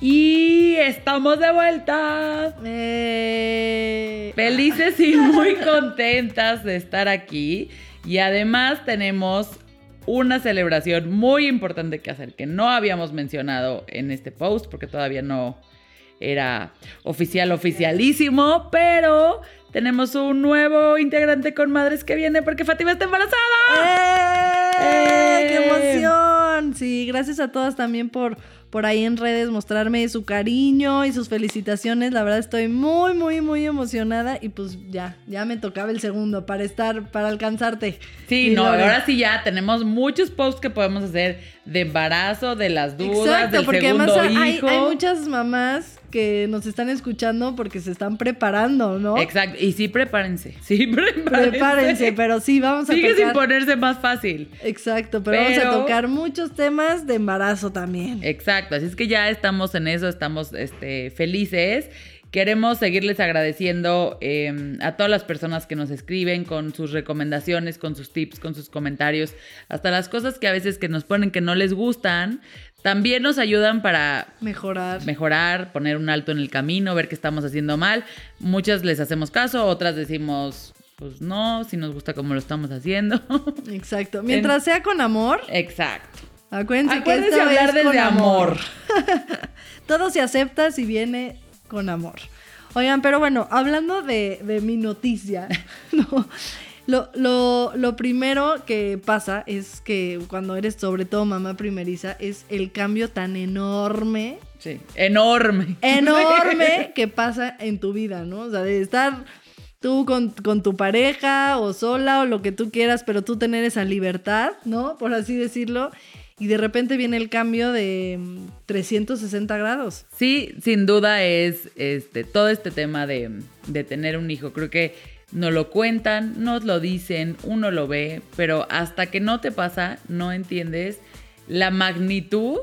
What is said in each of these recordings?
Y estamos de vuelta. Eh, Felices y muy contentas de estar aquí. Y además tenemos una celebración muy importante que hacer que no habíamos mencionado en este post porque todavía no era oficial, oficialísimo, pero tenemos un nuevo integrante con madres que viene porque Fátima está embarazada. ¡Eh! ¡Qué ¡Eh! emoción! Sí, gracias a todas también por, por ahí en redes mostrarme su cariño y sus felicitaciones. La verdad estoy muy, muy, muy emocionada y pues ya, ya me tocaba el segundo para estar, para alcanzarte. Sí, no, ahora sí ya tenemos muchos posts que podemos hacer de embarazo, de las dudas, Exacto, del porque segundo además hay, hijo. hay muchas mamás que nos están escuchando porque se están preparando, ¿no? Exacto, y sí prepárense, sí prepárense. Prepárense, pero sí, vamos a Sigue sin ponerse más fácil. Exacto, pero, vamos a tocar muchos temas de embarazo también. Exacto, así es que ya estamos en eso, estamos este, felices. Queremos seguirles agradeciendo eh, a todas las personas que nos escriben con sus recomendaciones, con sus tips, con sus comentarios, hasta las cosas que a veces que nos ponen que no les gustan, también nos ayudan para Mejorar. mejorar, poner un alto en el camino, ver qué estamos haciendo mal. Muchas les hacemos caso, otras decimos, pues no, si nos gusta como lo estamos haciendo. Exacto. Mientras sea con amor, Exacto. acuérdense, Acuérdense que hablar es desde con amor. Todo se acepta si viene con amor. Oigan, pero bueno, hablando de, de mi noticia, no, lo, lo- lo primero que pasa es que cuando eres sobre todo mamá primeriza es el cambio tan enorme Sí, enorme. enorme que pasa en tu vida, ¿no? O sea, de estar tú con, con tu pareja o sola o lo que tú quieras, pero tú tener esa libertad, ¿no? Por así decirlo. Y de repente viene el cambio de mm, 360 grados. Sí, sin duda es este, todo este tema de, de tener un hijo. Creo que nos lo cuentan, nos lo dicen, uno lo ve, pero hasta que no te pasa, no entiendes la magnitud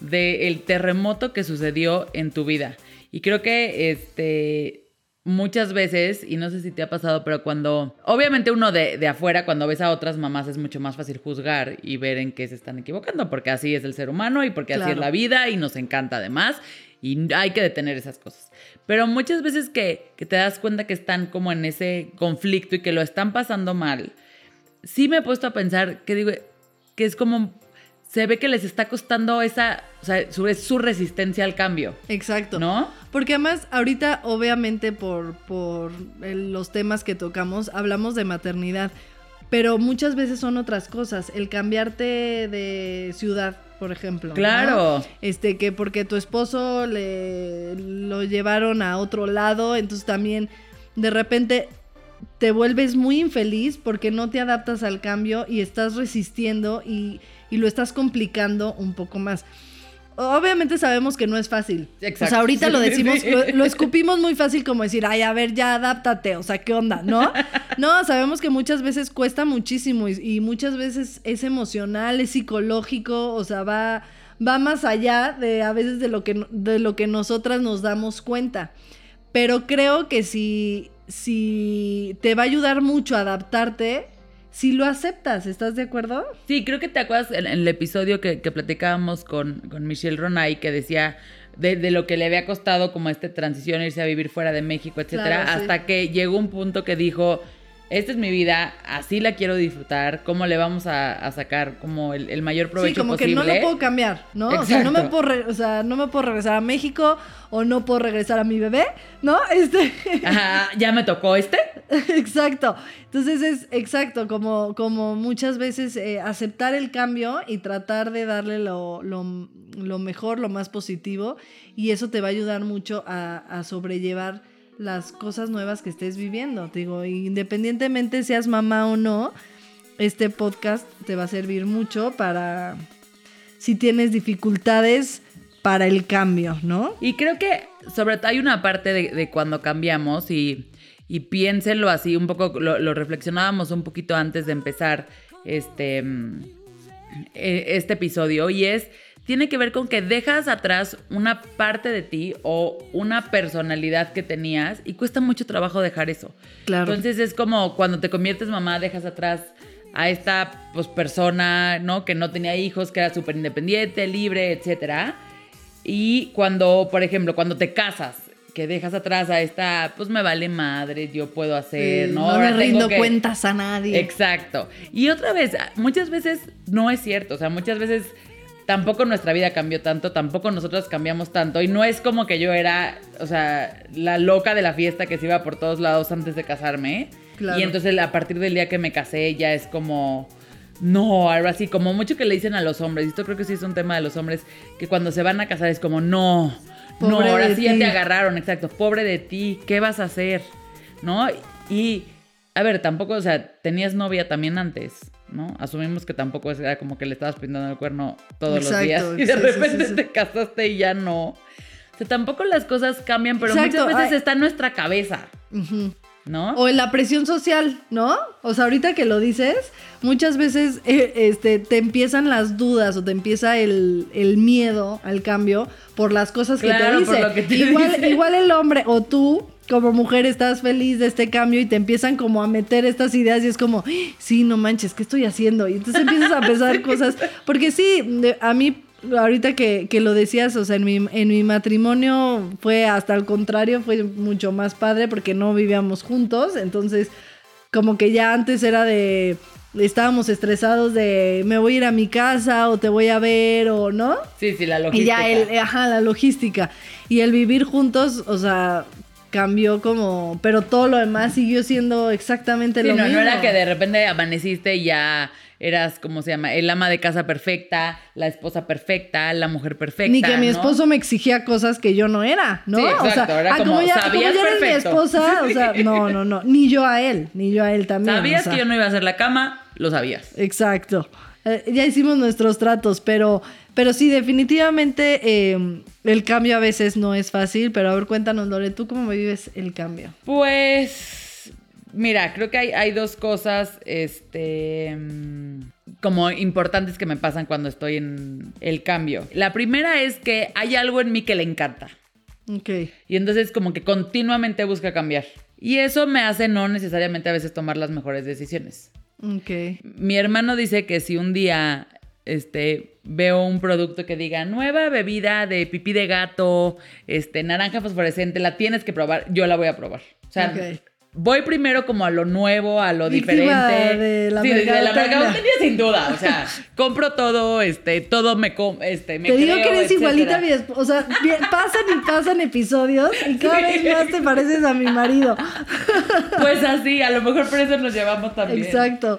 del terremoto que sucedió en tu vida. Y creo que este, muchas veces, y no sé si te ha pasado, pero cuando, obviamente uno de, de afuera, cuando ves a otras mamás es mucho más fácil juzgar y ver en qué se están equivocando, porque así es el ser humano y porque así es la vida y nos encanta además. Y hay que detener esas cosas. Pero muchas veces que, que te das cuenta que están como en ese conflicto y que lo están pasando mal, sí me he puesto a pensar que digo, que es como, se ve que les está costando esa, o sea, su, su resistencia al cambio, Exacto. ¿no? Porque además, ahorita, obviamente, por, por los temas que tocamos, hablamos de maternidad. Pero muchas veces son otras cosas. El cambiarte de ciudad, por ejemplo. ¿no? Claro. Este, que porque tu esposo le lo llevaron a otro lado, entonces también de repente te vuelves muy infeliz porque no te adaptas al cambio y estás resistiendo y, y lo estás complicando un poco más. Obviamente sabemos que no es fácil. Exacto. O sea, ahorita lo decimos, lo, lo escupimos muy fácil como decir, ay, a ver, ya adáptate, o sea, ¿qué onda? ¿No? No, sabemos que muchas veces cuesta muchísimo y, y muchas veces es emocional, es psicológico, o sea, va, va más allá de a veces de lo que, de lo que nosotras nos damos cuenta. Pero creo que si, si te va a ayudar mucho a adaptarte, si lo aceptas, ¿estás de acuerdo? Sí, creo que te acuerdas en, en el episodio que, que platicábamos con, con Michelle Ronay que decía de, de lo que le había costado como esta transición, irse a vivir fuera de México, etcétera, Claro, sí. hasta que llegó un punto que dijo, esta es mi vida, así la quiero disfrutar, cómo le vamos a, sacar como el, mayor provecho Sí, como que no lo puedo cambiar, ¿no? O sea, no me puedo o sea, no me puedo regresar a México o no puedo regresar a mi bebé, ¿no? Este... Ajá, ya me tocó este. exacto. Entonces es exacto, como, como muchas veces eh, aceptar el cambio y tratar de darle lo, lo, mejor, lo más positivo, y eso te va a ayudar mucho a, a sobrellevar las cosas nuevas que estés viviendo. Te digo, independientemente seas mamá o no, este podcast te va a servir mucho para si tienes dificultades para el cambio, ¿no? Y creo que sobre todo hay una parte de, cuando cambiamos y, y, piénsenlo así, un poco, lo, lo, reflexionábamos un poquito antes de empezar este, mm, e, este episodio y es tiene que ver con que dejas atrás una parte de ti o una personalidad que tenías y cuesta mucho trabajo dejar eso. Claro. Entonces es como cuando te conviertes mamá, dejas atrás a esta pues, persona, ¿no? Que no tenía hijos, que era súper independiente, libre, etc. Y cuando, por ejemplo, cuando te casas, que dejas atrás a esta, pues me vale madre, yo puedo hacer, ¿no? No le rindo cuentas a nadie. Exacto. Y otra vez, muchas veces no es cierto, o sea, muchas veces tampoco nuestra vida cambió tanto, tampoco nosotros cambiamos tanto. Y no es como que yo era, o sea, la loca de la fiesta que se iba por todos lados antes de casarme. Y entonces a partir del día que me casé ya es como... No, algo así, como mucho que le dicen a los hombres, y esto creo que sí es un tema de los hombres, que cuando se van a casar es como, no, no, ahora sí ya te agarraron, exacto, pobre de ti, ¿qué vas a hacer? ¿No? Y, a ver, tampoco, o sea, tenías novia también antes. ¿No? Asumimos que tampoco era como que le estabas pintando el cuerno todos los días y de repente te casaste y ya no. O sea, tampoco las cosas cambian, pero muchas veces está en nuestra cabeza. ¿No? O en la presión social, ¿no? O sea, ahorita que lo dices, muchas veces eh, este, te empiezan las dudas o te empieza el, miedo al cambio por las cosas que te dicen. igual, igual el hombre o tú como mujer estás feliz de este cambio y te empiezan como a meter estas ideas y es como, sí, no manches, ¿qué estoy haciendo? Y entonces empiezas a pensar cosas, porque sí, a mí ahorita que, lo decías, o sea, en mi, en mi matrimonio fue hasta el contrario, fue mucho más padre porque no vivíamos juntos, entonces como que ya antes era de estábamos estresados de me voy a ir a mi casa o te voy a ver o no. Sí, sí, la logística. Y ya el, ajá, la logística. Y el vivir juntos, o sea, cambió como, pero todo lo demás siguió siendo exactamente lo no, mismo. No era que de repente amaneciste y ya eras, ¿cómo se llama? El ama de casa perfecta, la esposa perfecta, la mujer perfecta. Ni que mi esposo me exigía cosas que yo no era, ¿no? o sea, era ah, como, ya, como ya eres mi esposa, o sea, no, no, no, ni yo a él, ni yo a él también. Sabías que yo no iba a hacer la cama, lo sabías. Exacto. Eh, ya hicimos nuestros tratos, pero, pero sí, definitivamente eh, el cambio a veces no es fácil. Pero a ver, cuéntanos, Lore, ¿tú cómo vives el cambio? Pues, mira, creo que hay, hay dos cosas, este, como importantes que me pasan cuando estoy en el cambio. La primera es que hay algo en mí que le encanta. Ok. Y entonces como que continuamente busca cambiar. Y eso me hace no necesariamente a veces tomar las mejores decisiones. Ok. Mi hermano dice que si un día este, veo un producto que diga nueva bebida de pipí de gato, este, naranja fosforescente, la tienes que probar, yo la voy a probar. O sea, voy primero como a lo nuevo, a lo diferente. De la sí, de la mercadotecnia sin duda. O sea, compro todo, este, todo me este, me Te digo que eres igualita a mi esposa. O sea, pasan y pasan episodios y cada vez más te pareces a mi marido. Pues así, a lo mejor por eso nos llevamos también. Exacto.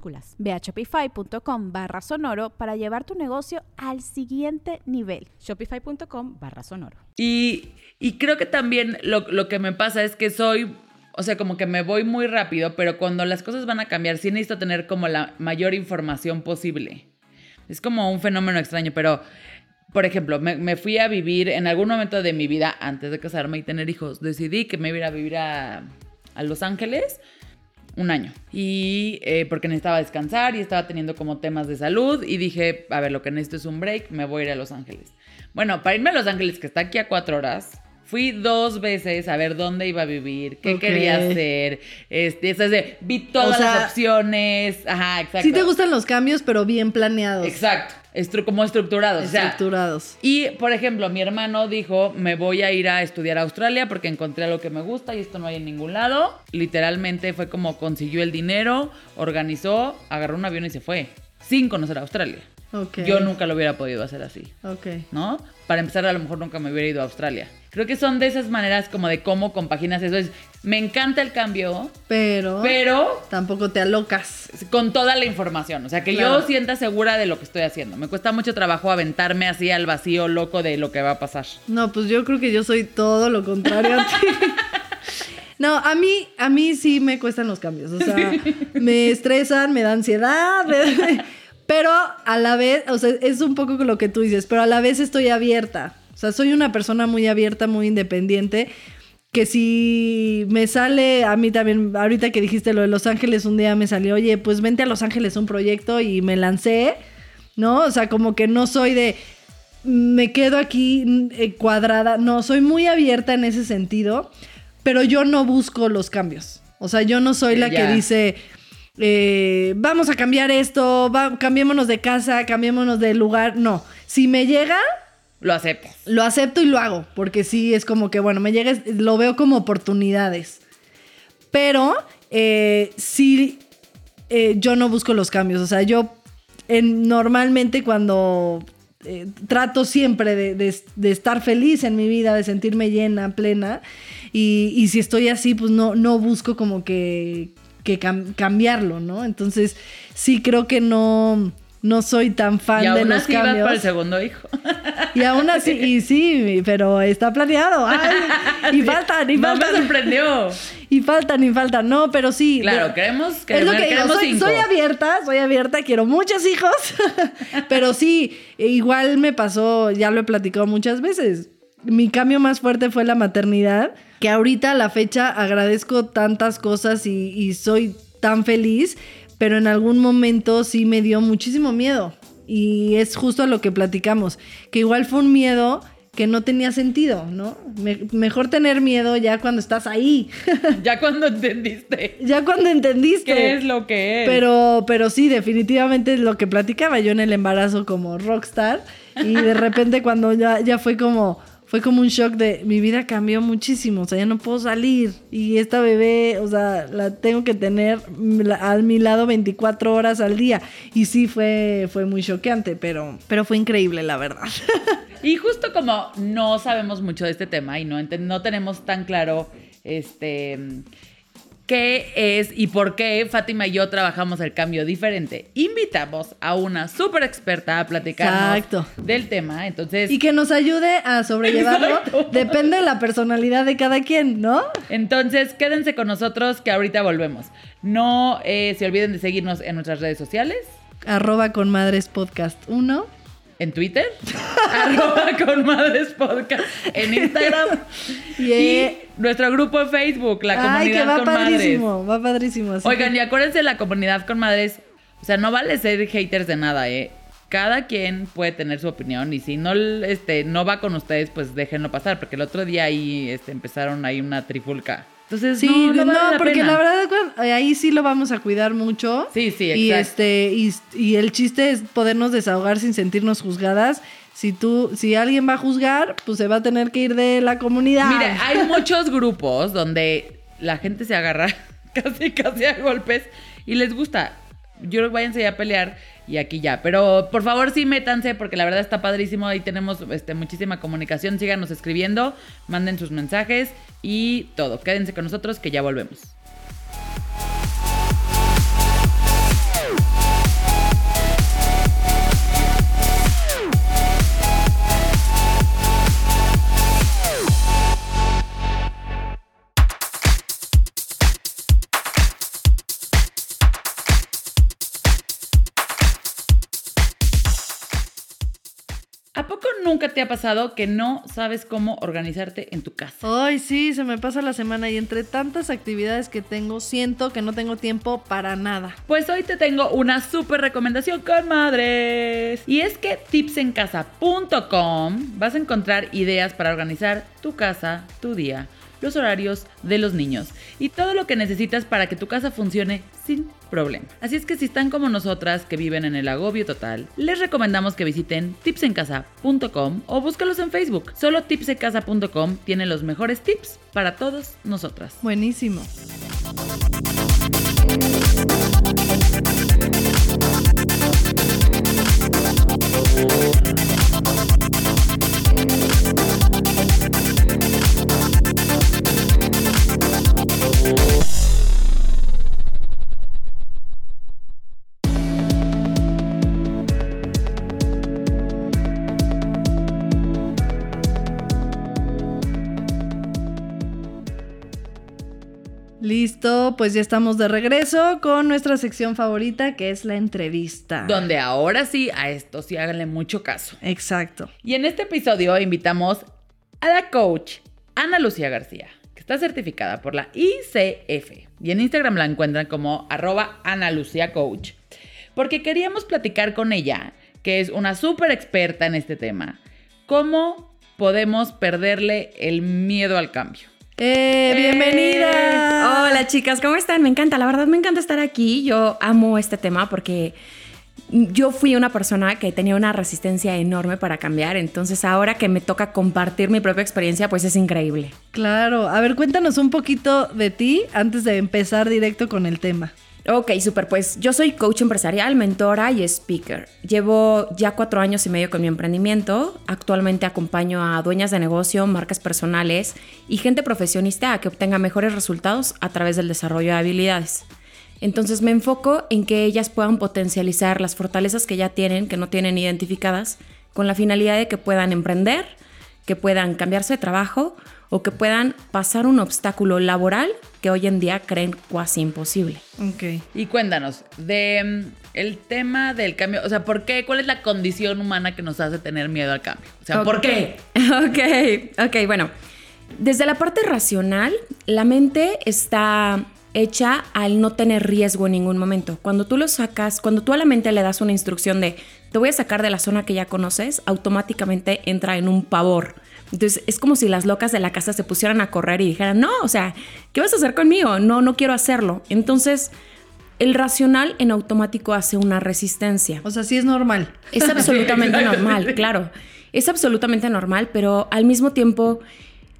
minúsculas. Ve a shopify.com barra sonoro para llevar tu negocio al siguiente nivel. Shopify.com barra sonoro. Y, y creo que también lo, lo que me pasa es que soy, o sea, como que me voy muy rápido, pero cuando las cosas van a cambiar, sí necesito tener como la mayor información posible. Es como un fenómeno extraño, pero, por ejemplo, me, me fui a vivir en algún momento de mi vida, antes de casarme y tener hijos, decidí que me iba a ir a vivir a, a Los Ángeles un año. Y eh, porque necesitaba descansar y estaba teniendo como temas de salud y dije, a ver, lo que necesito es un break, me voy a ir a Los Ángeles. Bueno, para irme a Los Ángeles, que está aquí a cuatro horas, fui dos veces a ver dónde iba a vivir, qué quería hacer, este, esas de, vi todas O sea, las opciones, ajá, exacto. Sí te gustan los cambios, pero bien planeados. Exacto, estru- como estructurados. o sea, Estructurados. y, por ejemplo, mi hermano dijo, me voy a ir a estudiar a Australia porque encontré algo que me gusta y esto no hay en ningún lado. Literalmente fue como consiguió el dinero, organizó, agarró un avión y se fue, sin conocer a Australia. Yo nunca lo hubiera podido hacer así, Ok. ¿no? Para empezar, a lo mejor nunca me hubiera ido a Australia. Creo que son de esas maneras como de cómo compaginas eso. Es, me encanta el cambio, Pero, pero tampoco te alocas. con toda la información. O sea, que Claro. yo sienta segura de lo que estoy haciendo. Me cuesta mucho trabajo aventarme así al vacío loco de lo que va a pasar. No, pues yo creo que yo soy todo lo contrario a ti. No, a mí, a mí sí me cuestan los cambios. O sea, me estresan, me da ansiedad. me- pero a la vez, o sea, es un poco lo que tú dices, pero a la vez estoy abierta. O sea, soy una persona muy abierta, muy independiente. Que si me sale, a mí también, ahorita que dijiste lo de Los Ángeles, un día me salió, oye, pues vente a Los Ángeles un proyecto y me lancé, ¿no? O sea, como que no soy de, me quedo aquí eh, cuadrada. No, soy muy abierta en ese sentido, pero yo no busco los cambios. O sea, yo no soy la que dice, eh, vamos a cambiar esto, va, cambiémonos de casa, cambiémonos de lugar. No, si me llega, Lo aceptas. lo acepto y lo hago, porque sí es como que, bueno, me llega, lo veo como oportunidades. Pero eh, sí, eh, yo no busco los cambios. O sea, yo en- normalmente cuando eh, trato siempre de, estar feliz en mi vida, de sentirme llena, plena, y, si estoy así, pues no, no busco como que, que cam- cambiarlo, ¿no? Entonces, sí creo que no, no soy tan fan y de aún los así vas cambios. por el segundo hijo. Y aún así, y sí, pero está planeado. Ay, y faltan, y No me sorprendió. Y faltan, y faltan. No, pero sí. Claro, de- queremos, es queremos, lo que digo, queremos soy, cinco. soy abierta, soy abierta, quiero muchos hijos. pero sí, igual me pasó, ya lo he platicado muchas veces. Mi cambio más fuerte fue la maternidad, que ahorita a la fecha agradezco tantas cosas y, y soy tan feliz, pero en algún momento sí me dio muchísimo miedo. Y es justo lo que platicamos, que igual fue un miedo que no tenía sentido, ¿no? Me- mejor tener miedo ya cuando estás ahí, Ya cuando entendiste ya cuando entendiste. qué es lo que es. Pero, pero sí, definitivamente es lo que platicaba yo en el embarazo como rockstar. Y de repente cuando ya, ya fue como. Fue como un shock de mi vida cambió muchísimo, o sea, ya no puedo salir y esta bebé, o sea, la tengo que tener a mi lado 24 horas al día y sí fue fue muy choqueante, pero pero fue increíble la verdad. Y justo como no sabemos mucho de este tema y no, no tenemos tan claro este qué es y por qué Fátima y yo trabajamos el cambio diferente, invitamos a una súper experta a Exacto. del tema. Entonces, Y que nos ayude a sobrellevarlo, Exacto. depende de la personalidad de cada quien, ¿no? entonces quédense con nosotros que ahorita volvemos. No eh, se olviden de seguirnos en nuestras redes sociales. Arroba con madres podcast 1. En Twitter, arroba con madres podcast, en Instagram Yeah. y nuestro grupo de Facebook, la comunidad Ay, que va con madres. padrísimo, va padrísimo. Oigan, y acuérdense de la comunidad con madres. O sea, no vale ser haters de nada, ¿eh? Cada quien puede tener su opinión y si no, este, no va con ustedes, pues déjenlo pasar, porque el otro día ahí este, empezaron ahí una trifulca. Entonces, Sí, no, no, no, vale la porque pena. la verdad ahí sí lo vamos a cuidar mucho. Sí, sí, Y exacto. este y, y el chiste es podernos desahogar sin sentirnos juzgadas. Si tú si alguien va a juzgar, pues se va a tener que ir de la comunidad. Mire, hay muchos grupos donde la gente se agarra casi, casi a golpes y les gusta. Yo váyanse ya a pelear y aquí ya. Pero por favor sí métanse porque la verdad está padrísimo. Ahí tenemos este, muchísima comunicación. Síganos escribiendo, manden sus mensajes y todo. Quédense con nosotros que ya volvemos. Nunca te ha pasado que no sabes cómo organizarte en tu casa? Ay, sí, se me pasa la semana y entre tantas actividades que tengo, siento que no tengo tiempo para nada. Pues hoy te tengo una súper recomendación con madres. Y es que tipsencasa.com vas a encontrar ideas para organizar tu casa, tu día los horarios de los niños y todo lo que necesitas para que tu casa funcione sin problema. Así es que si están como nosotras que viven en el agobio total, les recomendamos que visiten tipsencasa.com o búscalos en Facebook. Solo tipsencasa.com tiene los mejores tips para todos nosotras. Buenísimo. Listo, pues ya estamos de regreso con nuestra sección favorita que es la entrevista. Donde ahora sí, a esto sí háganle mucho caso. Exacto. Y en este episodio invitamos a la coach Ana Lucía García, que está certificada por la ICF. Y en Instagram la encuentran como arroba Ana Lucía Coach. Porque queríamos platicar con ella, que es una súper experta en este tema. ¿Cómo podemos perderle el miedo al cambio? ¡Eh! ¡Bienvenida! Hola chicas, ¿cómo están? Me encanta, la verdad me encanta estar aquí. Yo amo este tema porque yo fui una persona que tenía una resistencia enorme para cambiar, entonces ahora que me toca compartir mi propia experiencia, pues es increíble. Claro, a ver, cuéntanos un poquito de ti antes de empezar directo con el tema. Ok, super. Pues yo soy coach empresarial, mentora y speaker. Llevo ya cuatro años y medio con mi emprendimiento. Actualmente acompaño a dueñas de negocio, marcas personales y gente profesionista a que obtenga mejores resultados a través del desarrollo de habilidades. Entonces me enfoco en que ellas puedan potencializar las fortalezas que ya tienen, que no tienen identificadas, con la finalidad de que puedan emprender, que puedan cambiarse de trabajo o que puedan pasar un obstáculo laboral que hoy en día creen casi imposible. Ok. Y cuéntanos, de mm, el tema del cambio, o sea, ¿por qué? ¿Cuál es la condición humana que nos hace tener miedo al cambio? O sea, ¿por qué? Ok, ok, bueno. Desde la parte racional, la mente está hecha al no tener riesgo en ningún momento. Cuando tú lo sacas, cuando tú a la mente le das una instrucción de te voy a sacar de la zona que ya conoces, automáticamente entra en un pavor entonces es como si las locas de la casa se pusieran a correr y dijeran, no, o sea, ¿qué vas a hacer conmigo? No, no quiero hacerlo. Entonces el racional en automático hace una resistencia. O sea, sí es normal. Es absolutamente normal, claro. Es absolutamente normal, pero al mismo tiempo,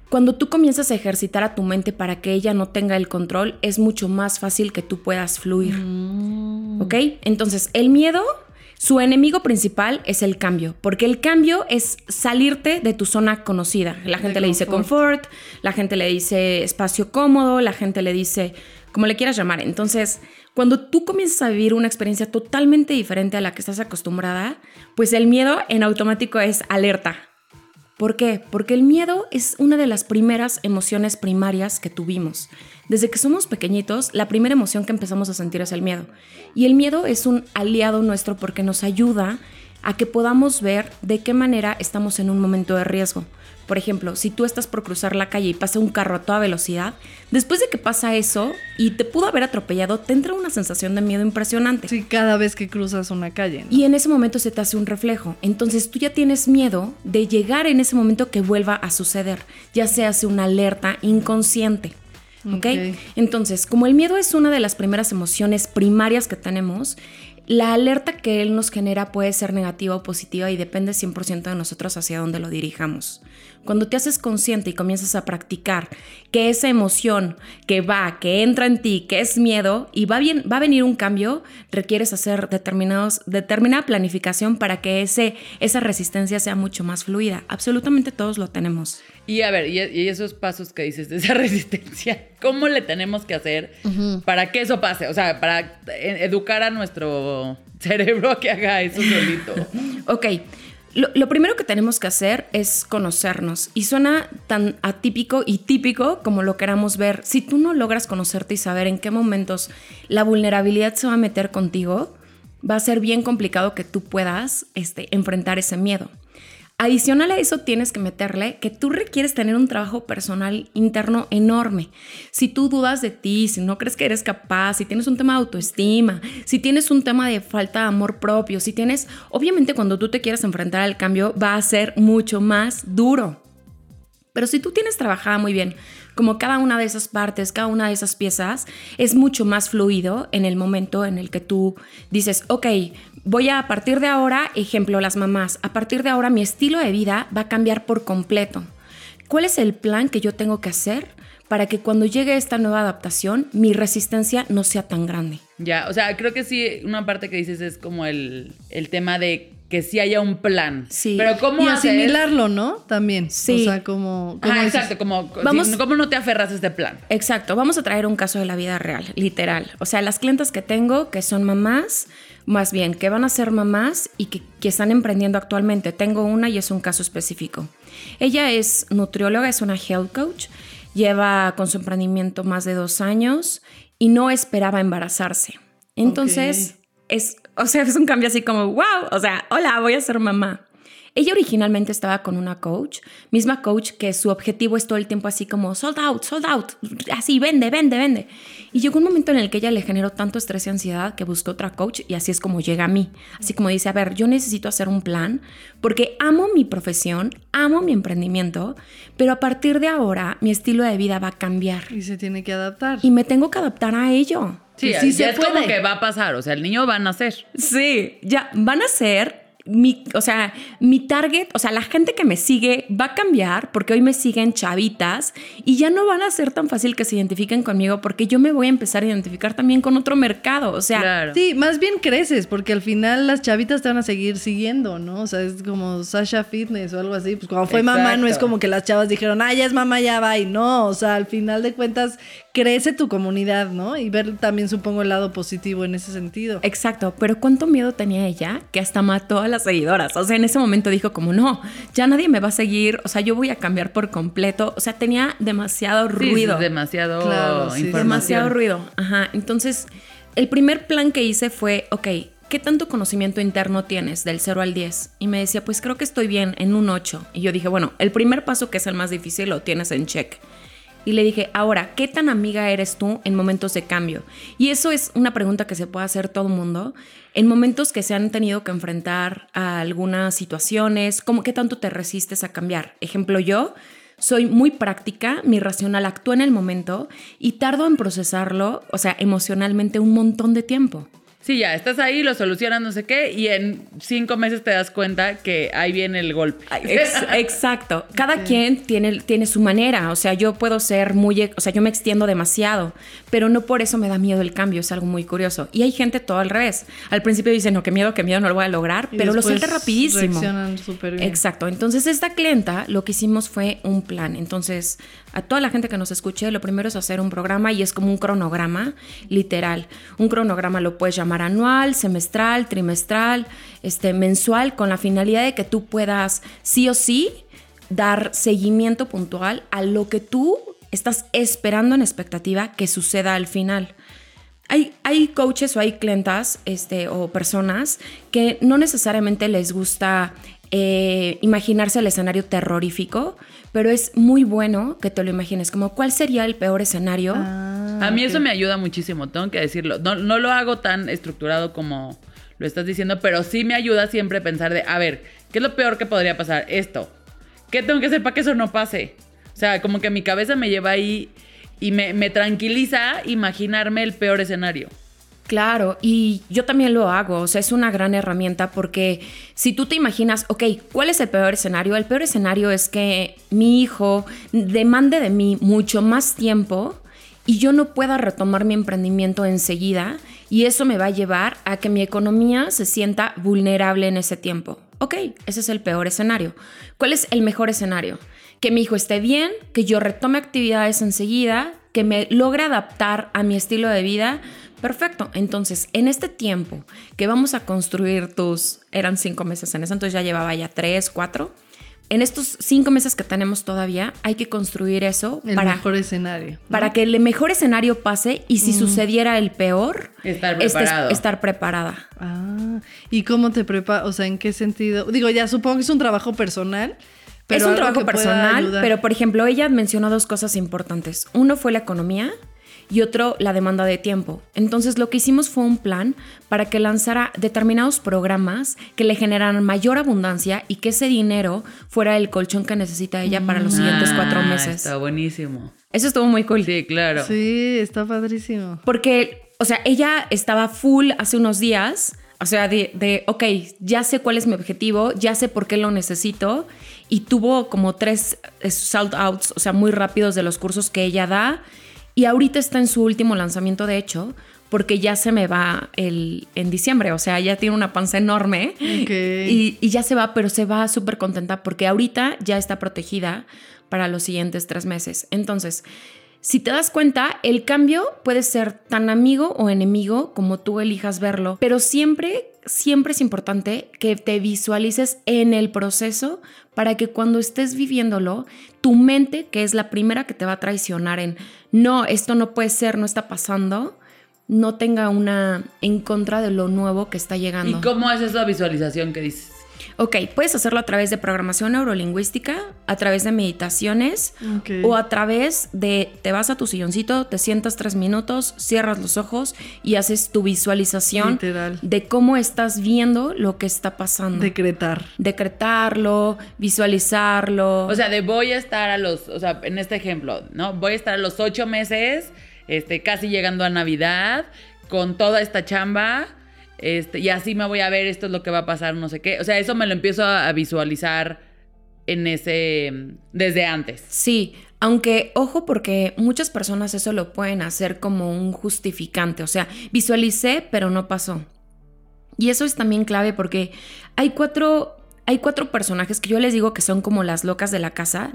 cuando tú comienzas a ejercitar a tu mente para que ella no tenga el control, es mucho más fácil que tú puedas fluir. Mm. ¿Ok? Entonces, el miedo su enemigo principal es el cambio, porque el cambio es salirte de tu zona conocida. La gente le dice confort, la gente le dice espacio cómodo, la gente le dice como le quieras llamar. Entonces, cuando tú comienzas a vivir una experiencia totalmente diferente a la que estás acostumbrada, pues el miedo en automático es alerta. ¿Por qué? Porque el miedo es una de las primeras emociones primarias que tuvimos. Desde que somos pequeñitos, la primera emoción que empezamos a sentir es el miedo. Y el miedo es un aliado nuestro porque nos ayuda a que podamos ver de qué manera estamos en un momento de riesgo. Por ejemplo, si tú estás por cruzar la calle y pasa un carro a toda velocidad, después de que pasa eso y te pudo haber atropellado, te entra una sensación de miedo impresionante. Sí, cada vez que cruzas una calle. Y en ese momento se te hace un reflejo. Entonces tú ya tienes miedo de llegar en ese momento que vuelva a suceder, ya se hace una alerta inconsciente. ¿Ok? Entonces, como el miedo es una de las primeras emociones primarias que tenemos, la alerta que él nos genera puede ser negativa o positiva y depende 100% de nosotros hacia dónde lo dirijamos. Cuando te haces consciente y comienzas a practicar que esa emoción que va, que entra en ti, que es miedo y va, bien, va a venir un cambio, requieres hacer determinados, determinada planificación para que ese, esa resistencia sea mucho más fluida. Absolutamente todos lo tenemos. Y a ver, y, esos pasos que dices de esa resistencia, ¿cómo le tenemos que hacer para que eso pase? O sea, para educar a nuestro cerebro a que haga eso solito. ok. Lo, primero que tenemos que hacer es conocernos y suena tan atípico y típico como lo queramos ver. Si tú no logras conocerte y saber en qué momentos la vulnerabilidad se va a meter contigo, va a ser bien complicado que tú puedas este, enfrentar ese miedo. Adicional a eso tienes que meterle que tú requieres tener un trabajo personal interno enorme. Si tú dudas de ti, si no crees que eres capaz, si tienes un tema de autoestima, si tienes un tema de falta de amor propio, si tienes, obviamente cuando tú te quieras enfrentar al cambio va a ser mucho más duro. Pero si tú tienes trabajada muy bien, como cada una de esas partes, cada una de esas piezas, es mucho más fluido en el momento en el que tú dices, ok, voy a, a partir de ahora, ejemplo, las mamás, a partir de ahora mi estilo de vida va a cambiar por completo. ¿Cuál es el plan que yo tengo que hacer para que cuando llegue esta nueva adaptación mi resistencia no sea tan grande? Ya, o sea, creo que sí, una parte que dices es como el, el tema de que sí haya un plan. Sí. Pero cómo Y hacer- asimilarlo, ¿no? También. Sí. O sea, como... como Ajá, dices, exacto, como Vamos- cómo no te aferras a este plan. Exacto, vamos a traer un caso de la vida real, literal. O sea, las clientas que tengo que son mamás, más bien, que van a ser mamás y que, que están emprendiendo actualmente. Tengo una y es un caso específico. Ella es nutrióloga, es una health coach, lleva con su emprendimiento más de dos años y no esperaba embarazarse. Entonces, es, o sea, es un cambio así como, wow, o sea, hola, voy a ser mamá. Ella originalmente estaba con una coach, misma coach que su objetivo es todo el tiempo así como sold out, sold out, así vende, vende, vende. Y llegó un momento en el que ella le generó tanto estrés y ansiedad que buscó otra coach y así es como llega a mí. Así como dice, a ver, yo necesito hacer un plan porque amo mi profesión, amo mi emprendimiento, pero a partir de ahora mi estilo de vida va a cambiar Y se tiene que adaptar. y me tengo que adaptar a ello. Sí, sí ya se es como que va a pasar, o sea, el niño va a nacer. Sí, ya van a ser mi, o sea, mi target, o sea, la gente que me sigue va a cambiar porque hoy me siguen chavitas y ya no van a ser tan fácil que se identifiquen conmigo porque yo me voy a empezar a identificar también con otro mercado, o sea, claro. Sí, más bien creces, porque al final las chavitas te van a seguir siguiendo, ¿no? O sea, es como Sasha Fitness o algo así. Pues cuando fue mamá, no es como que las chavas dijeron, ah, ya es mamá, ya va. Y no, o sea, al final de cuentas, crece tu comunidad, ¿no? Y ver también, supongo, el lado positivo en ese sentido. Exacto, pero cuánto miedo tenía ella que hasta mató a las seguidoras. O sea, en ese momento dijo como, no, ya nadie me va a seguir, o sea, yo voy a cambiar por completo. O sea, tenía demasiado ruido. demasiado Claro, sí, información. demasiado ruido. Ajá, entonces, el primer plan que hice fue, ok, ¿qué tanto conocimiento interno tienes del 0 al 10? Y me decía, pues creo que estoy bien en un 8. Y yo dije, bueno, el primer paso que es el más difícil lo tienes en check. Y le dije, ahora, ¿qué tan amiga eres tú en momentos de cambio? Y eso es una pregunta que se puede hacer todo el mundo. En momentos que se han tenido que enfrentar a algunas situaciones, ¿cómo qué tanto te resistes a cambiar? Ejemplo, yo soy muy práctica, mi racional actúa en el momento y tardo en procesarlo, o sea, emocionalmente un montón de tiempo. Sí, ya, estás ahí, lo solucionas, no sé qué, y en cinco meses te das cuenta que ahí viene el golpe. Ex- exacto. Cada quien tiene, tiene su manera. O sea, yo puedo ser muy, o sea, yo me extiendo demasiado, pero no por eso me da miedo el cambio. Es algo muy curioso. Y hay gente todo al revés. Al principio dicen, no, qué miedo, qué miedo, no lo voy a lograr, Y pero lo suelta rapidísimo. reaccionan súper bien. Exacto. Entonces, esta clienta lo que hicimos fue un plan. Entonces, a toda la gente que nos escuche, lo primero es hacer un programa y es como un cronograma, literal. Un cronograma lo puedes llamar anual, semestral, trimestral, este, mensual, con la finalidad de que tú puedas sí o sí dar seguimiento puntual a lo que tú estás esperando en expectativa que suceda al final. Hay, hay coaches o hay clientas este, o personas que no necesariamente les gusta eh, imaginarse el escenario terrorífico, pero es muy bueno que te lo imagines, como cuál sería el peor escenario. Ah, A mí eso me ayuda muchísimo, tengo que decirlo. No, no lo hago tan estructurado como lo estás diciendo, pero sí me ayuda siempre a pensar de, a ver, ¿qué es lo peor que podría pasar? Esto. ¿Qué tengo que hacer para que eso no pase? O sea, como que mi cabeza me lleva ahí y me, me tranquiliza imaginarme el peor escenario. Claro, y yo también lo hago, o sea, es una gran herramienta porque si tú te imaginas, ok, ¿cuál es el peor escenario? El peor escenario es que mi hijo demande de mí mucho más tiempo y yo no pueda retomar mi emprendimiento enseguida y eso me va a llevar a que mi economía se sienta vulnerable en ese tiempo. Ok, ese es el peor escenario. ¿Cuál es el mejor escenario? Que mi hijo esté bien, que yo retome actividades enseguida, que me logre adaptar a mi estilo de vida. Perfecto. Entonces, en este tiempo que vamos a construir tus, eran cinco meses en eso, entonces ya llevaba ya tres, cuatro, en estos cinco meses que tenemos todavía, hay que construir eso El para, mejor escenario. ¿no? para que el mejor escenario pase y si sucediera el peor, Estar estés- preparado. estar preparada. Ah, ¿y cómo te preparas? O sea, ¿en qué sentido? Digo, ya supongo que es un trabajo personal. Pero es un trabajo personal, pero por ejemplo, ella mencionó dos cosas importantes. Uno fue la economía y otro la demanda de tiempo. Entonces lo que hicimos fue un plan para que lanzara determinados programas que le generaran mayor abundancia y que ese dinero fuera el colchón que necesita ella para los siguientes cuatro Ah, meses. Está buenísimo. Eso estuvo muy cool. Sí, claro. Sí, está padrísimo. Porque, o sea, ella estaba full hace unos días, o sea, de, de, ok, ya sé cuál es mi objetivo, ya sé por qué lo necesito, y tuvo como tres eh, sold outs, o sea, muy rápidos de los cursos que ella da, y ahorita está en su último lanzamiento, de hecho, porque ya se me va el, en diciembre, o sea, ya tiene una panza enorme. Y, y ya se va, pero se va súper contenta porque ahorita ya está protegida para los siguientes tres meses. Entonces, si te das cuenta, el cambio puede ser tan amigo o enemigo como tú elijas verlo, pero siempre, siempre es importante que te visualices en el proceso para que cuando estés viviéndolo, tu mente, que es la primera que te va a traicionar en, no, esto no puede ser, no está pasando, no tenga una en contra de lo nuevo que está llegando. ¿Y cómo es esa visualización que dices? Ok, puedes hacerlo a través de programación neurolingüística, a través de meditaciones o a través de te vas a tu silloncito, te sientas tres minutos, cierras los ojos y haces tu visualización Literal. de cómo estás viendo lo que está pasando. Decretar. Decretarlo, visualizarlo. O sea, de voy a estar a los, o sea, en este ejemplo, ¿no? Voy a estar a los ocho meses, este, casi llegando a Navidad, con toda esta chamba, este, y así me voy a ver, esto es lo que va a pasar, no sé qué. O sea, eso me lo empiezo a, a visualizar en ese, desde antes. Sí, aunque ojo porque muchas personas eso lo pueden hacer como un justificante, o sea, visualicé pero no pasó. Y eso es también clave porque hay cuatro, hay cuatro personajes que yo les digo que son como las locas de la casa,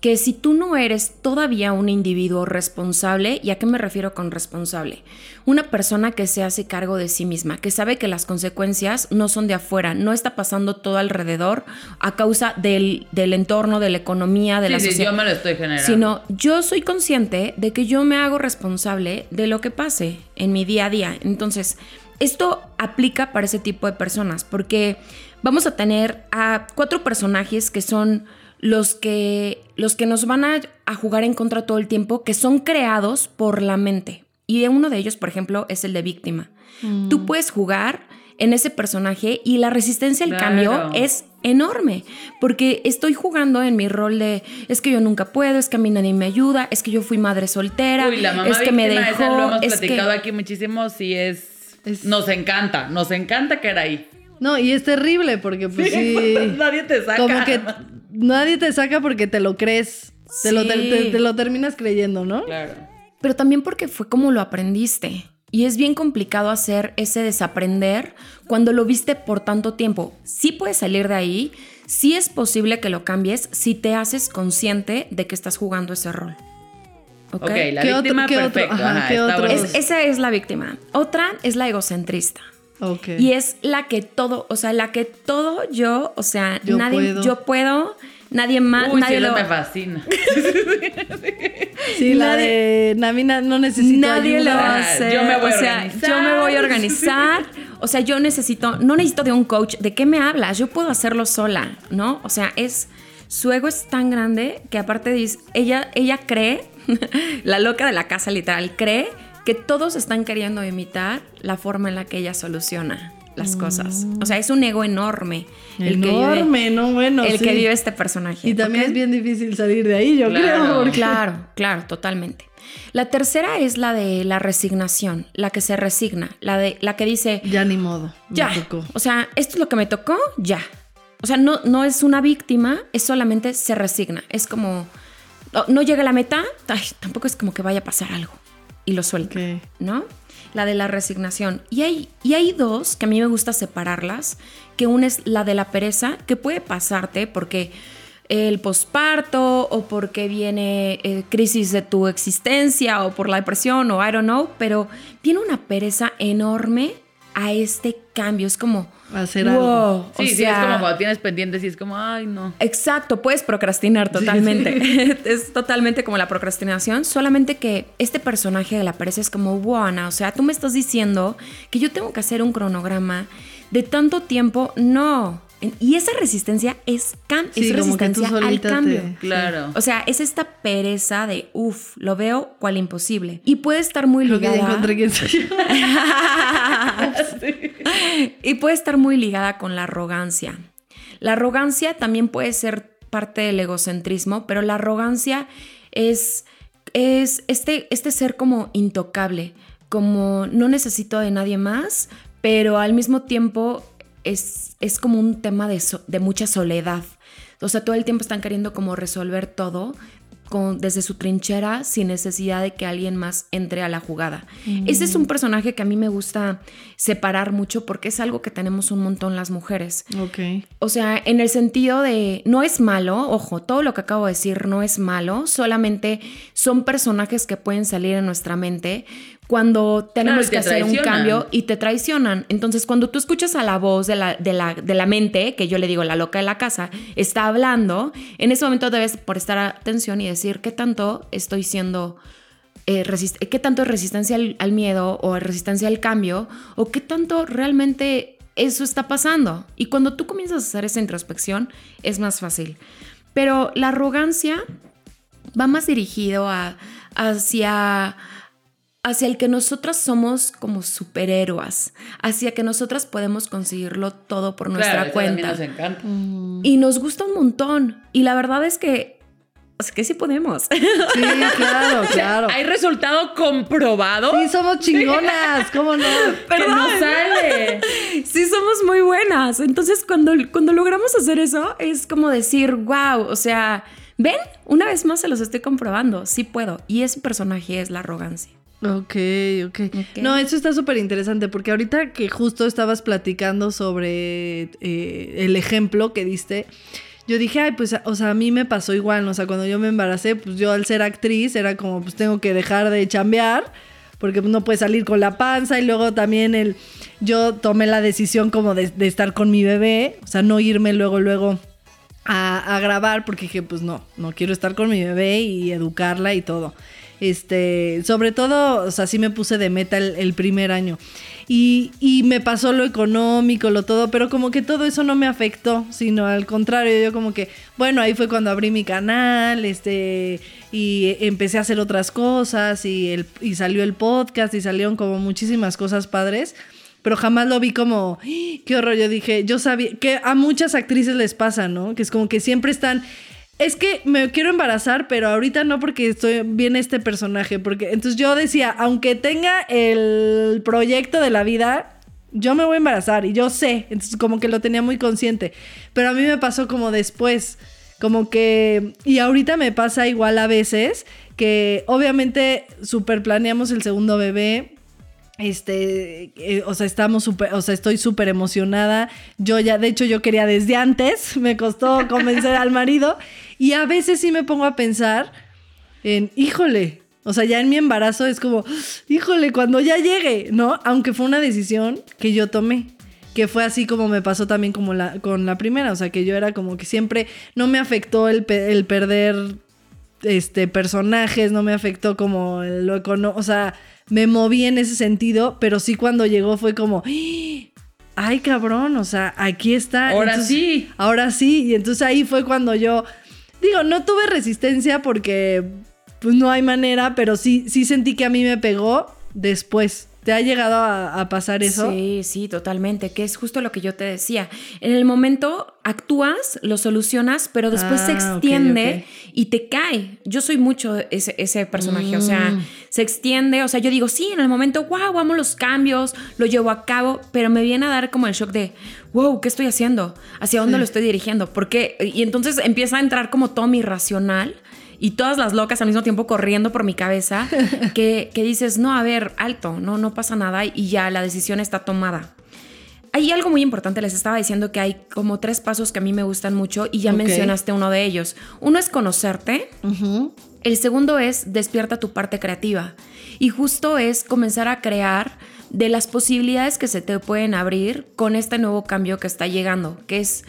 que si tú no eres todavía un individuo responsable, ¿y a qué me refiero con responsable? Una persona que se hace cargo de sí misma, que sabe que las consecuencias no son de afuera, no está pasando todo alrededor a causa del, del entorno, de la economía, de la Sí, sí, sociedad yo me lo estoy generando. sino yo soy consciente de que yo me hago responsable de lo que pase en mi día a día. Entonces, esto aplica para ese tipo de personas porque vamos a tener a cuatro personajes que son los que, los que nos van a, a jugar en contra todo el tiempo, que son creados por la mente. Y uno de ellos, por ejemplo, es el de víctima. Tú puedes jugar en ese personaje y la resistencia al Claro. cambio es enorme, porque estoy jugando en mi rol de es que yo nunca puedo, es que a mí nadie me ayuda, es que yo fui madre soltera, Uy, la mamá es que me dejó, esa lo hemos es platicado que aquí muchísimo, sí es, Es- Nos encanta, nos encanta caer ahí. No, y es terrible porque pues sí. Nadie te saca. como que nadie te saca porque te lo crees. Te, lo, te- Sí. te- te lo terminas creyendo, ¿no? Claro. pero también porque fue como lo aprendiste. Y es bien complicado hacer ese desaprender cuando lo viste por tanto tiempo. Sí puedes salir de ahí, sí es posible que lo cambies si te haces consciente de que estás jugando ese rol. ¿Ok? Ok, la ¿Qué otro- víctima qué otro- perfecto. ajá, ajá, qué está otro- bueno. Es- esa es la víctima. Otra es la egocentrista. Y es la que todo, o sea, la que todo yo, o sea, Yo nadie, puedo. yo puedo, nadie más, Uy, nadie sí, lo, me fascina. sí, la nadie- de Namina no necesito nadie lo ayuda. va a Ah, hacer. yo me voy a o sea, organizar. yo me voy a organizar. O sea, yo necesito, no necesito de un coach. ¿De qué me hablas? Yo puedo hacerlo sola, ¿no? O sea, es su ego es tan grande que aparte dice, ella, ella cree, la loca de la casa literal, cree que todos están queriendo imitar la forma en la que ella soluciona las cosas. O sea, es un ego enorme. El que vive- Enorme, no bueno. el sí. que vive este personaje. Y también es bien difícil salir de ahí, yo Claro. creo. porque- Claro, claro, totalmente. La tercera es la de la resignación, la que se resigna, la de la que dice, Ya ni modo. me ya, tocó. o sea, esto es lo que me tocó, ya. O sea, no, no es una víctima, es solamente se resigna. Es como, no, no llega a la meta, ay, tampoco es como que vaya a pasar algo y lo suelta. ¿no? La de la resignación. Y hay, y hay dos que a mí me gusta separarlas, que una es la de la pereza, que puede pasarte porque el posparto o porque viene eh, crisis de tu existencia o por la depresión o I don't know, pero viene una pereza enorme a este cambio. Es como Hacer wow, algo. Sí, o sí, es como cuando tienes pendientes y es como, ay, no. Exacto, puedes procrastinar totalmente. es totalmente como la procrastinación, solamente que este personaje de la pereza es como, wow, Ana, o sea, tú me estás diciendo que yo tengo que hacer un cronograma de tanto tiempo. No. Y esa resistencia es, cam Sí, es como que tú resistencia al te- cambio. Claro. O sea, es esta pereza de, uff, lo veo cual imposible. Y puede estar muy Creo que ya ligada. encontré quién soy yo. y puede estar muy ligada con la arrogancia. La arrogancia también puede ser parte del egocentrismo, pero la arrogancia es, es este, este ser como intocable, como no necesito de nadie más, pero al mismo tiempo es, es como un tema de, so- de mucha soledad. O sea, todo el tiempo están queriendo como resolver todo con- desde su trinchera sin necesidad de que alguien más entre a la jugada. Ese es un personaje que a mí me gusta separar mucho porque es algo que tenemos un montón las mujeres. Ok. O sea, en el sentido de, no es malo, ojo, todo lo que acabo de decir no es malo, solamente son personajes que pueden salir en nuestra mente cuando tenemos Claro, que te hacer un cambio y te traicionan. Entonces, cuando tú escuchas a la voz de la, de, la, de la mente, que yo le digo la loca de la casa, está hablando, en ese momento debes prestar atención y decir qué tanto estoy siendo eh, qué tanto es resistencia al, al miedo o resistencia al cambio o qué tanto realmente eso está pasando. Y cuando tú comienzas a hacer esa introspección es más fácil. Pero la arrogancia va más dirigido a, hacia, hacia el que nosotras somos como superhéroes, hacia que nosotras podemos conseguirlo todo por nuestra claro, cuenta. nos encanta. Y nos gusta un montón. Y la verdad es que, es que sí podemos. Sí, claro, claro. Hay resultado comprobado Sí, somos chingonas, ¿cómo no? que no sale. sí somos muy buenas. Entonces, cuando, cuando logramos hacer eso, es como decir, wow, o sea, ven, una vez más se los estoy comprobando, sí puedo. Y ese personaje es la arrogancia. Ok, ok. Ok. No, eso está súper interesante porque ahorita que justo estabas platicando sobre eh, el ejemplo que diste, yo dije, ay, pues, o sea, a mí me pasó igual, o sea, cuando yo me embaracé, pues yo al ser actriz era como, pues tengo que dejar de chambear porque no puedes salir con la panza y luego también el, yo tomé la decisión como de, de estar con mi bebé, o sea, no irme luego, luego a, a grabar porque dije, pues no, no quiero estar con mi bebé y educarla y todo. Este, sobre todo, o sea, sí me puse de meta el, primer año. Y, y me pasó lo económico, lo todo, pero como que todo eso no me afectó, sino al contrario, yo como que, bueno, ahí fue cuando abrí mi canal, este, y empecé a hacer otras cosas, y, el, y salió el podcast, y salieron como muchísimas cosas padres pero jamás lo vi como, ¡Ah! qué horror, yo dije, yo sabía, que a muchas actrices les pasa, ¿no? Que es como que siempre están, es que me quiero embarazar, pero ahorita no porque estoy bien este personaje, porque entonces yo decía, aunque tenga el proyecto de la vida, yo me voy a embarazar y yo sé, entonces como que lo tenía muy consciente, pero a mí me pasó como después, como que, y ahorita me pasa igual a veces, que obviamente super planeamos el segundo bebé, este, eh, o sea, estamos súper, o sea, estoy súper emocionada. Yo ya, de hecho, yo quería desde antes, me costó convencer al marido. Y a veces sí me pongo a pensar en, híjole, o sea, ya en mi embarazo es como, híjole, cuando ya llegue, ¿no? Aunque fue una decisión que yo tomé. Que fue así como me pasó también como la, con la primera. O sea, que yo era como que siempre no me afectó el, el perder este, personajes, no me afectó como lo económico, o sea, me moví en ese sentido, pero sí cuando llegó fue como, ay cabrón, o sea, aquí está. Ahora Entonces, sí. Ahora sí, y entonces ahí fue cuando yo, digo, no tuve resistencia porque pues no hay manera, pero sí, sí sentí que a mí me pegó después. ¿Te ha llegado a, a pasar eso? Sí, sí, totalmente, que es justo lo que yo te decía. En el momento actúas, lo solucionas, pero después se Ah, extiende y te cae. Yo soy mucho ese, ese personaje, o sea, Mm. se extiende, o sea, yo digo, sí, en el momento, wow, amo los cambios, lo llevo a cabo, pero me viene a dar como el shock de, wow, ¿qué estoy haciendo? ¿Hacia dónde lo estoy dirigiendo? ¿Por qué? Y entonces empieza a entrar como todo mi racional y todas las locas al mismo tiempo corriendo por mi cabeza, que, que dices, no, a ver, alto, no, no pasa nada y ya la decisión está tomada. Hay algo muy importante, les estaba diciendo que hay como tres pasos que a mí me gustan mucho y ya mencionaste uno de ellos. Uno es conocerte, el segundo es despierta tu parte creativa y justo es comenzar a crear de las posibilidades que se te pueden abrir con este nuevo cambio que está llegando, que es,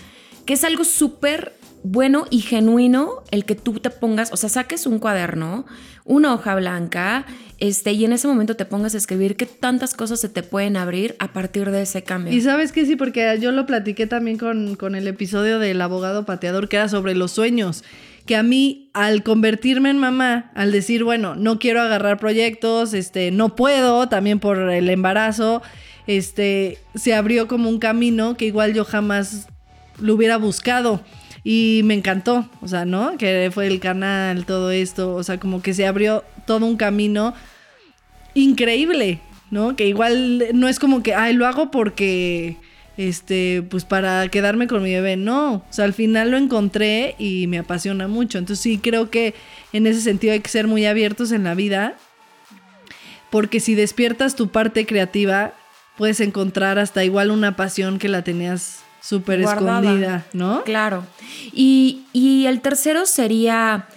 que es algo súper bueno y genuino el que tú te pongas, o sea, saques un cuaderno, una hoja blanca, este, y en ese momento te pongas a escribir qué tantas cosas se te pueden abrir a partir de ese cambio. Y sabes que sí, porque yo lo platiqué también con, con el episodio del abogado pateador que era sobre los sueños que a mí al convertirme en mamá, al decir, bueno, no quiero agarrar proyectos, este, no puedo, también por el embarazo, este, se abrió como un camino que igual yo jamás lo hubiera buscado. Y me encantó, o sea, ¿no? Que fue el canal, todo esto, o sea, como que se abrió todo un camino increíble, ¿no? Que igual no es como que, ay, lo hago porque este, pues para quedarme con mi bebé. No, o sea, al final lo encontré y me apasiona mucho. Entonces sí creo que en ese sentido hay que ser muy abiertos en la vida, porque si despiertas tu parte creativa, puedes encontrar hasta igual una pasión que la tenías súper escondida, ¿no? Claro. Y, y el tercero sería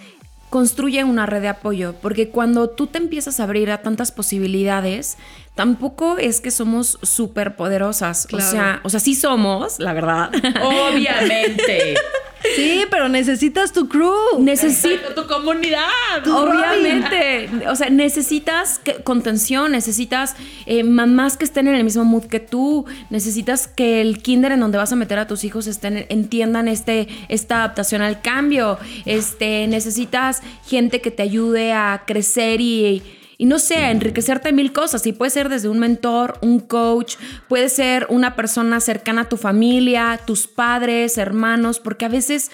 construye una red de apoyo, porque cuando tú te empiezas a abrir a tantas posibilidades, tampoco es que somos súper poderosas. O sea, o sea, sí somos, la verdad. Obviamente. Sí, pero necesitas tu crew. Necesito tu comunidad. Obviamente. O sea, necesitas contención, necesitas eh, mamás que estén en el mismo mood que tú, necesitas que el kinder en donde vas a meter a tus hijos estén, entiendan este, esta adaptación al cambio. Este, necesitas gente que te ayude a crecer y y no sé, enriquecerte mil cosas. Y puede ser desde un mentor, un coach, puede ser una persona cercana a tu familia, tus padres, hermanos, porque a veces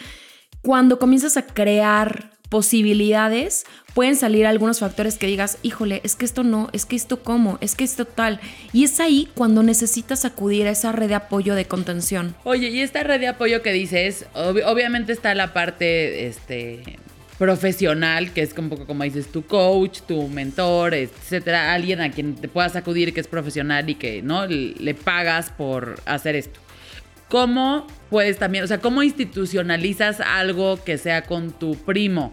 cuando comienzas a crear posibilidades, pueden salir algunos factores que digas, híjole, es que esto no, es que esto cómo, es que esto tal. Y es ahí cuando necesitas acudir a esa red de apoyo de contención. Oye, y esta red de apoyo que dices, obviamente está la parte, este, profesional, que es un poco como dices, tu coach, tu mentor, etcétera, alguien a quien te puedas acudir que es profesional y que no le pagas por hacer esto. ¿Cómo puedes también, o sea, cómo institucionalizas algo que sea con tu primo?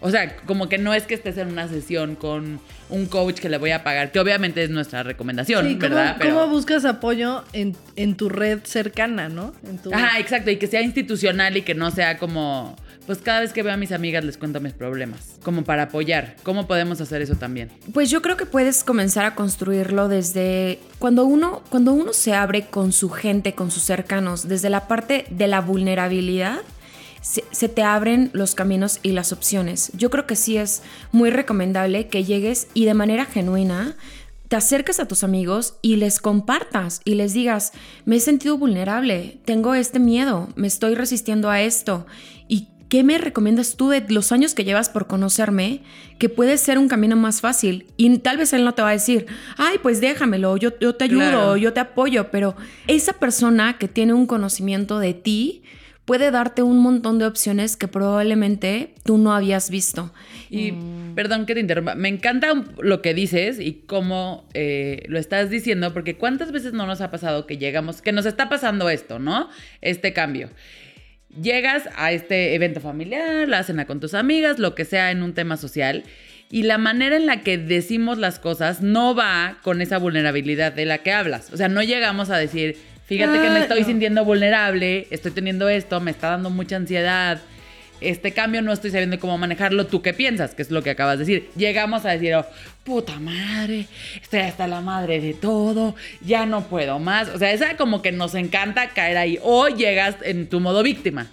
O sea, como que no es que estés en una sesión con un coach que le voy a pagar, que obviamente es nuestra recomendación, ¿verdad? ¿cómo, buscas apoyo en, en, tu red cercana, no? Ajá, exacto, y que sea institucional y que no sea como pues cada vez que veo a mis amigas les cuento mis problemas, como para apoyar. ¿Cómo podemos hacer eso también? Pues yo creo que puedes comenzar a construirlo desde cuando uno, cuando uno se abre con su gente, con sus cercanos, desde la parte de la vulnerabilidad. Se, te abren los caminos y las opciones. Yo creo que sí es muy recomendable que llegues y de manera genuina te acerques a tus amigos y les compartas y les digas, me he sentido vulnerable, tengo este miedo, me estoy resistiendo a esto y ¿Qué me recomiendas tú de los años que llevas por conocerme que puede ser un camino más fácil? Y tal vez él no te va a decir, ay, pues déjamelo, yo, yo te ayudo, yo te apoyo, pero esa persona que tiene un conocimiento de ti puede darte un montón de opciones que probablemente tú no habías visto. Y mm. perdón que te interrumpa, me encanta lo que dices y cómo eh, lo estás diciendo, porque cuántas veces no nos ha pasado que llegamos, que nos está pasando esto, ¿no? Este cambio llegas a este evento familiar, la cena con tus amigas, lo que sea en un tema social, y la manera en la que decimos las cosas no va con esa vulnerabilidad de la que hablas. O sea, no llegamos a decir, fíjate que me estoy sintiendo vulnerable, estoy teniendo esto, me está dando mucha ansiedad, este cambio no estoy sabiendo cómo manejarlo, ¿tú qué piensas? Que es lo que acabas de decir. Llegamos a decir, oh, puta madre, estoy hasta la madre de todo, ya no puedo más. O sea, esa como que nos encanta caer ahí. O llegas en tu modo víctima.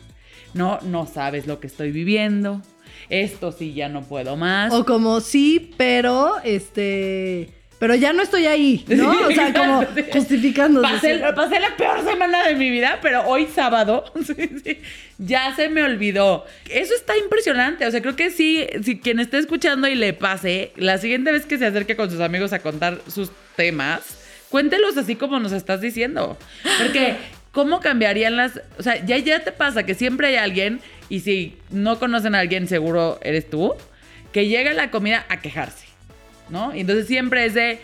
No, no sabes lo que estoy viviendo. Esto sí, ya no puedo más. O como sí, pero este pero ya no estoy ahí, ¿no? O sea, como justificando. Pasé, pasé, la peor semana de mi vida, pero hoy sábado ya se me olvidó. Eso está impresionante. O sea, creo que sí, si quien esté escuchando y le pase, la siguiente vez que se acerque con sus amigos a contar sus temas, cuéntelos así como nos estás diciendo. Porque, ¿cómo cambiarían las...? O sea, ya, ya te pasa que siempre hay alguien, y si no conocen a alguien, seguro eres tú, que llega a la comida a quejarse. ¿No? Y entonces siempre es de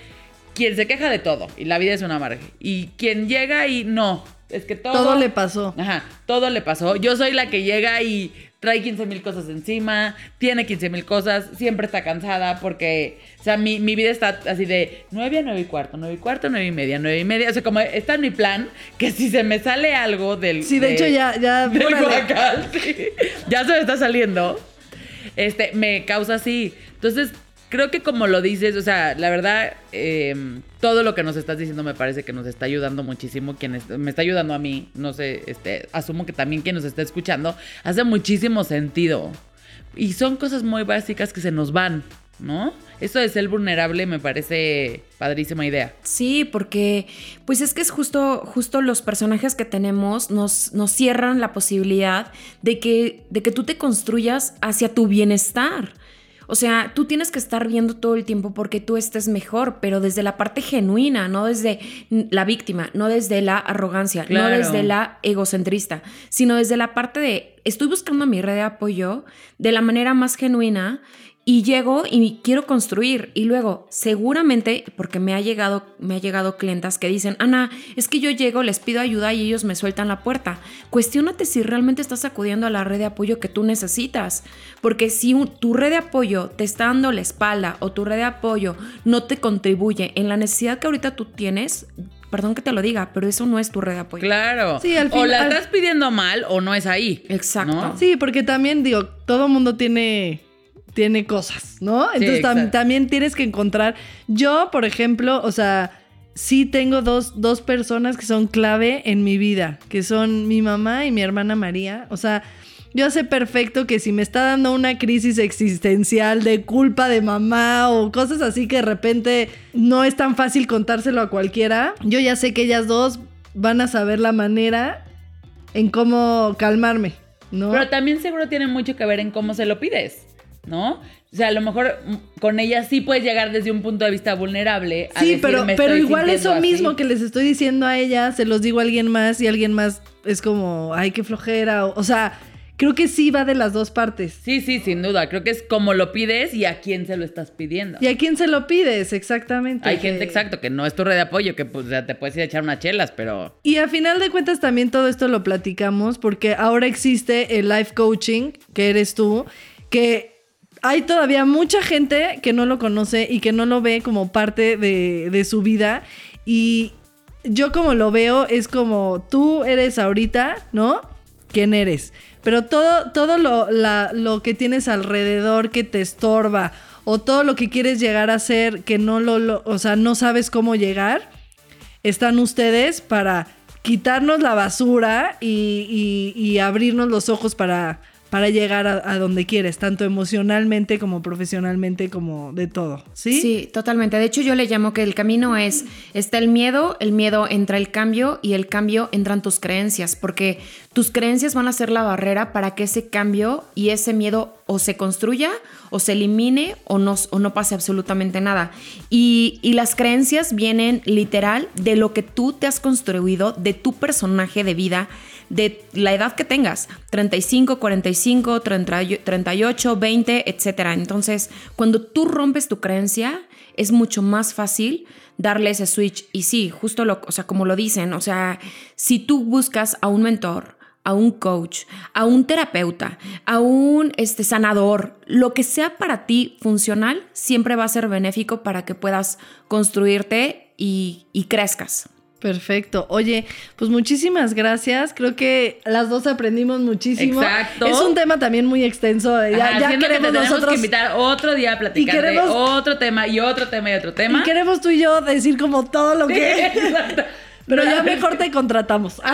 quien se queja de todo y la vida es una amarga. Y quien llega y no, es que todo... Todo le pasó. Ajá, todo le pasó. Yo soy la que llega y trae 15 mil cosas encima, tiene 15 mil cosas, siempre está cansada porque, o sea, mi, mi, vida está así de 9 a 9 y cuarto, 9 y cuarto, 9 y media, 9 y media. O sea, como está en mi plan, que si se me sale algo del. Sí, de, hecho ya. ya del guacal, sí, ya se me está saliendo. Este, me causa así. Entonces, creo que como lo dices, o sea, la verdad, eh, todo lo que nos estás diciendo me parece que nos está ayudando muchísimo. Quien me está ayudando a mí, no sé, este, asumo que también quien nos está escuchando, hace muchísimo sentido. Y son cosas muy básicas que se nos van, ¿no? Eso de ser vulnerable me parece padrísima idea. Sí, porque pues es que es justo, justo los personajes que tenemos nos, nos cierran la posibilidad de que, de que tú te construyas hacia tu bienestar. O sea, tú tienes que estar viendo todo el tiempo porque tú estés mejor, pero desde la parte genuina, no desde la víctima, no desde la arrogancia, no desde la egocentrista, sino desde la parte de estoy buscando mi red de apoyo de la manera más genuina y llego y quiero construir y luego seguramente porque me ha llegado me ha llegado clientas que dicen Ana es que yo llego les pido ayuda y ellos me sueltan la puerta cuestiónate si realmente estás acudiendo a la red de apoyo que tú necesitas porque si tu red de apoyo te está dando la espalda o tu red de apoyo no te contribuye en la necesidad que ahorita tú tienes Perdón que te lo diga, pero eso no es tu red de apoyo. Claro. Sí, al fin, o la estás pidiendo mal o no es ahí. Exacto. Sí, porque también digo, todo mundo tiene tiene cosas, ¿no? Entonces también tienes que encontrar. Yo, por ejemplo, o sea, sí tengo dos, dos personas que son clave en mi vida, que son mi mamá y mi hermana María. O sea, yo sé perfecto que si me está dando una crisis existencial de culpa de mamá o cosas así que de repente no es tan fácil contárselo a cualquiera, yo ya sé que ellas dos van a saber la manera en cómo calmarme, ¿no? Pero también seguro tiene mucho que ver en cómo se lo pides. ¿No? O sea, a lo mejor con ella sí puedes llegar desde un punto de vista vulnerable. A sí, pero, pero igual eso mismo que les estoy diciendo a ella, se los digo a alguien más y alguien más es como, ay, qué flojera. O, o sea, creo que sí va de las dos partes. Sí, sí, sin duda. Creo que es como lo pides y a quién se lo estás pidiendo. Y a quién se lo pides, exactamente. Hay gente, exacto, que no es tu red de apoyo, que pues te puedes ir a echar unas chelas, pero... Y a final de cuentas también todo esto lo platicamos porque ahora existe el life coaching, que eres tú, que hay todavía mucha gente que no lo conoce y que no lo ve como parte de, su vida. Y yo como lo veo es como tú eres ahorita, ¿no? ¿Quién eres? Pero todo, todo lo, lo que tienes alrededor que te estorba o todo lo que quieres llegar a ser que no lo, o sea, no sabes cómo llegar, están ustedes para quitarnos la basura y abrirnos los ojos para, para llegar a, donde quieres, tanto emocionalmente como profesionalmente, como de todo. ¿Sí? Sí, totalmente. De hecho, yo le llamo que el camino es, está el miedo, el miedo entra el cambio y el cambio entran tus creencias, porque tus creencias van a ser la barrera para que ese cambio y ese miedo o se construya o se elimine o no, o no pase absolutamente nada. Y, y las creencias vienen literal de lo que tú te has construido, de tu personaje de vida de la edad que tengas, 35, 45, 38, 20, etc. Entonces, cuando tú rompes tu creencia, es mucho más fácil darle ese switch. Y sí, justo lo, o sea, como lo dicen, o sea, si tú buscas a un mentor, a un coach, a un terapeuta, a un este, sanador, lo que sea para ti funcional, siempre va a ser benéfico para que puedas construirte y, y crezcas. Perfecto. Oye, pues muchísimas gracias. Creo que las dos aprendimos muchísimo. Exacto. Es un tema también muy extenso. Ya, ya queremos que nosotros que invitar otro día a platicar de otro tema y otro tema y otro tema. Y queremos tú y yo decir como todo lo que. Exacto. Pero ya mejor te contratamos.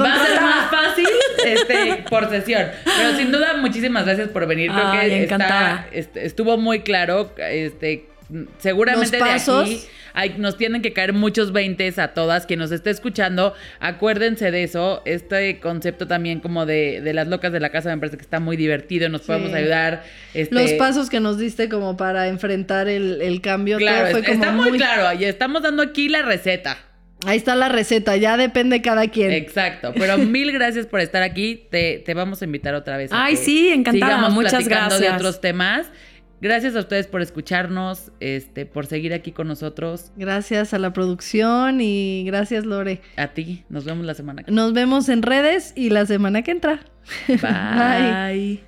Va a ser más fácil este, por sesión. Pero sin duda, muchísimas gracias por venir. Creo que este, estuvo muy claro. Este, seguramente de aquí nos tienen que caer muchos veintes a todas. Quien nos esté escuchando, acuérdense de eso. Este concepto también como de, de las locas de la casa me parece que está muy divertido. Nos podemos ayudar. Este... Los pasos que nos diste como para enfrentar el, cambio. Claro, fue como está muy, claro. Y estamos dando aquí la receta. Ahí está la receta, ya depende cada quien. Exacto, pero mil gracias por estar aquí. Te, te vamos a invitar otra vez. Ay, sí, encantada. Muchas gracias. de otros temas Gracias a ustedes por escucharnos, este, por seguir aquí con nosotros. Gracias a la producción y gracias Lore. A ti, nos vemos la semana que Nos vemos en redes y la semana que entra. Bye.